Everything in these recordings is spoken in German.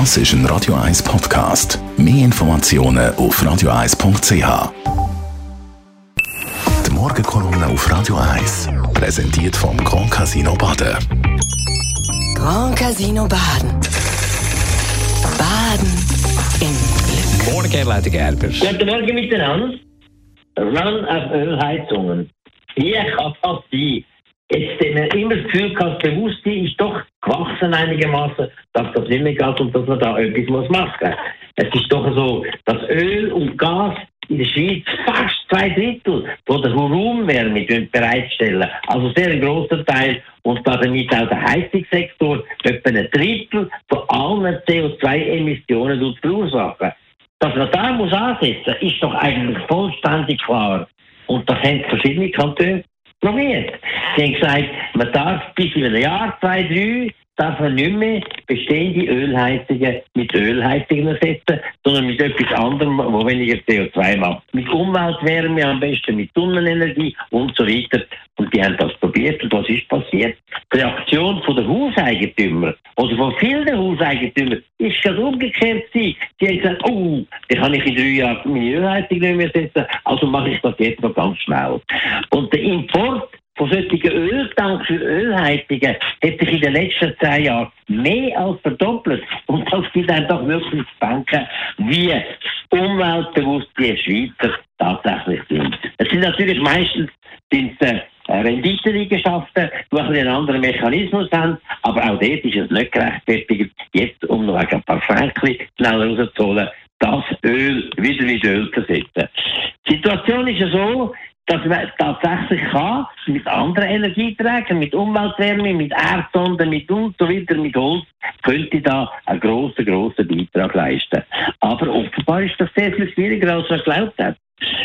Das ist ein Radio 1 Podcast. Mehr Informationen auf radio1.ch. Die Morgenkolumne auf Radio 1 präsentiert vom Grand Casino Baden. Grand Casino Baden. Baden im Glück. Morgen, Leute Gerber. Guten Morgen miteinander. Run auf Ölheizungen. Wie kann das sein? Jetzt wir immer das Gefühl gehabt, das Bewusstsein ist doch gewachsen einigermaßen, dass das nicht mehr geht und dass man da etwas muss machen muss. Es ist doch so, dass Öl und Gas in der Schweiz fast zwei Drittel von der Raumwärme bereitstellen. Also sehr ein grosser Teil und damit auch der Heizungssektor etwa ein Drittel von allen CO2-Emissionen verursachen. Dass man da muss ansetzen, ist doch eigentlich vollständig klar. Und das haben verschiedene Kantone probiert. Sie haben gesagt, man darf bis in einem Jahr, zwei, drei, darf man nicht mehr bestehende Ölheizungen mit Ölheizungen ersetzen, sondern mit etwas anderem, wo weniger CO2 macht. Mit Umweltwärme am besten, mit Sonnenenergie und so weiter. Die haben das probiert und was ist passiert? Die Reaktion von der Hauseigentümer oder von vielen Hauseigentümern ist gerade umgekehrt. Die haben gesagt, oh, dann kann ich in drei Jahren meine Ölheizung nicht mehr setzen, also mache ich das jetzt noch ganz schnell. Und der Import von solchen Öltanks für Ölheizungen hat sich in den letzten zehn Jahren mehr als verdoppelt. Und das gibt einem doch wirklich zu denken, wie umweltbewusst die Schweizer tatsächlich sind. Es sind natürlich meistens sind, äh, Renditeeigenschaften, die ein einen anderen Mechanismus haben, aber auch dort ist es nicht gerechtfertigt, jetzt um noch ein paar Franken schneller rauszuholen, das Öl wieder mit Öl zu setzen. Die Situation ist ja so, dass man tatsächlich kann, mit anderen Energieträgern, mit Umweltwärme, mit Erdsonden, mit und so weiter, mit Holz, könnte da einen grossen, grossen Beitrag leisten. Aber offenbar ist das sehr viel schwieriger, als man geglaubt hat.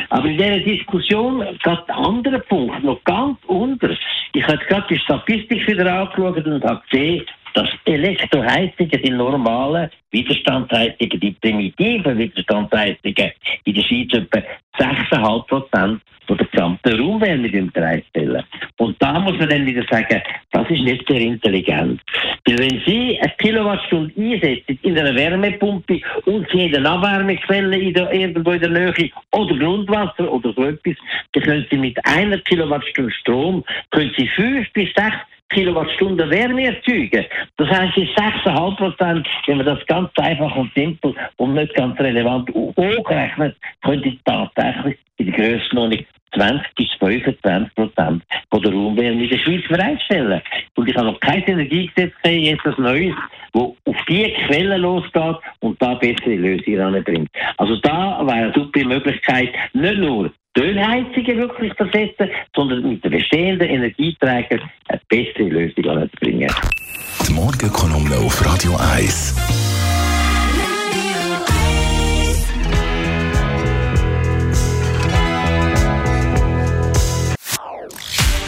Aber in dieser Diskussion geht ein anderer Punkt noch ganz unter. Ich habe gerade die Statistik wieder angeschaut und habe gesehen, dass Elektroheizungen, die normalen Widerstandsheizungen, die primitiven Widerstandsheizungen in der Schweiz etwa 6,5 Prozent von der gesamten Raumwärme bereitstellen. Und da muss man dann wieder sagen, das ist nicht sehr intelligent. Weil wenn Sie eine Kilowattstunde einsetzen in einer Wärmepumpe und Sie haben eine Abwärmequelle in der, irgendwo in der Nähe oder Grundwasser oder so etwas, dann können Sie mit einer Kilowattstunde Strom können Sie fünf bis sechs Kilowattstunden Wärme erzeugen. Das heißt, es ist 6,5 Prozent, wenn man das ganz einfach und simpel und nicht ganz relevant hochrechnet, könnte tatsächlich in der Grössenordnung 20 bis 25 Prozent von der Raumwärme in der Schweiz bereitstellen. Und ich habe noch kein Energiegesetz gesehen, jetzt ein neues, wo auf diese Quelle losgeht und da bessere Lösungen anbringt. Also da wäre eine super Möglichkeit, nicht nur die Ölheizungen wirklich zu ersetzen, sondern mit den bestehenden Energieträgern eine bessere Lösung anzubringen. Die Morgenkolumne auf Radio 1.